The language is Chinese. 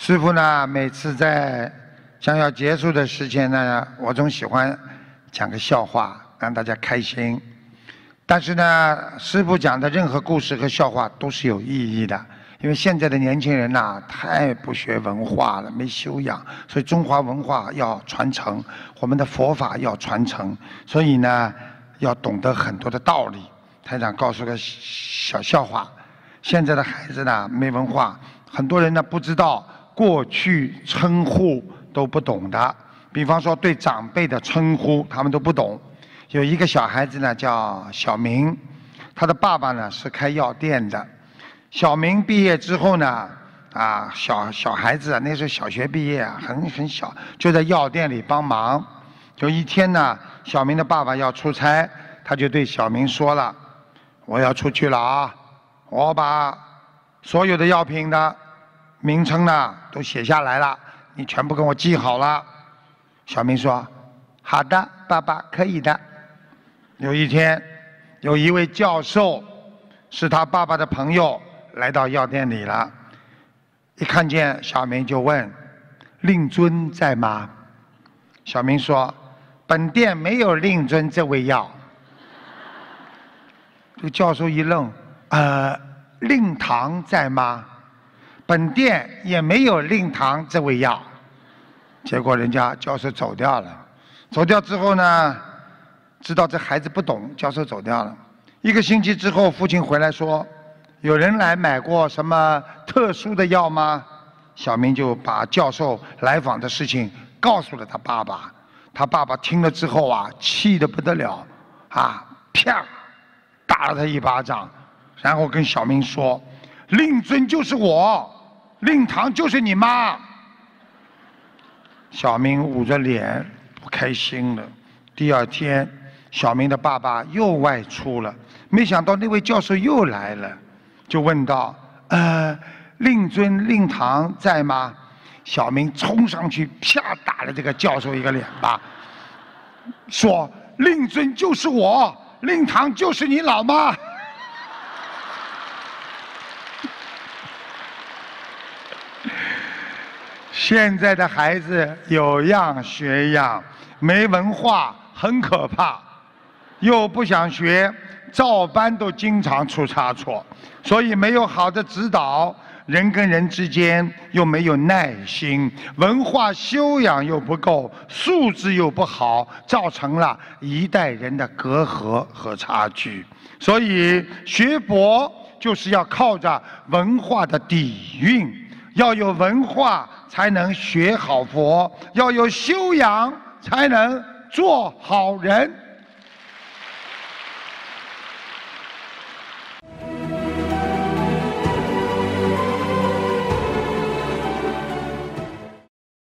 师傅呢，每次在将要结束的时间呢，我总喜欢讲个笑话，让大家开心。但是呢，师傅讲的任何故事和笑话都是有意义的，因为现在的年轻人呐，太不学文化了，没修养，所以中华文化要传承，我们的佛法要传承，所以呢，要懂得很多的道理。台长告诉个小笑话：现在的孩子呢，没文化，很多人呢不知道过去称呼都不懂的，比方说对长辈的称呼，他们都不懂。有一个小孩子呢，叫小明，他的爸爸呢是开药店的。小明毕业之后呢，啊，小小孩子啊，那时候小学毕业啊，很很小，就在药店里帮忙。有一天呢，小明的爸爸要出差，他就对小明说了：“我要出去了啊，我把所有的药品的名称呢都写下来了，你全部给我记好了。”小明说：“好的，爸爸，可以的。”有一天，有一位教授是他爸爸的朋友，来到药店里了。一看见小明就问：“令尊在吗？”小明说：“本店没有令尊这味药。”这个教授一愣：“呃，令堂在吗？”本店也没有令堂这味药。结果人家教授走掉了。走掉之后呢？知道这孩子不懂，教授走掉了。一个星期之后，父亲回来说：“有人来买过什么特殊的药吗？”小明就把教授来访的事情告诉了他爸爸。他爸爸听了之后啊，气得不得了，啊，啪，打了他一巴掌，然后跟小明说：“令尊就是我，令堂就是你妈。”小明捂着脸不开心了。第二天。小明的爸爸又外出了，没想到那位教授又来了，就问道：“呃，令尊、令堂在吗？”小明冲上去，啪打了这个教授一个脸巴，说：“令尊就是我，令堂就是你老妈。”现在的孩子有样学样，没文化很可怕。又不想学，照搬都经常出差错，所以没有好的指导，人跟人之间又没有耐心，文化修养又不够，素质又不好，造成了一代人的隔阂和差距。所以学博就是要靠着文化的底蕴，要有文化才能学好佛，要有修养才能做好人。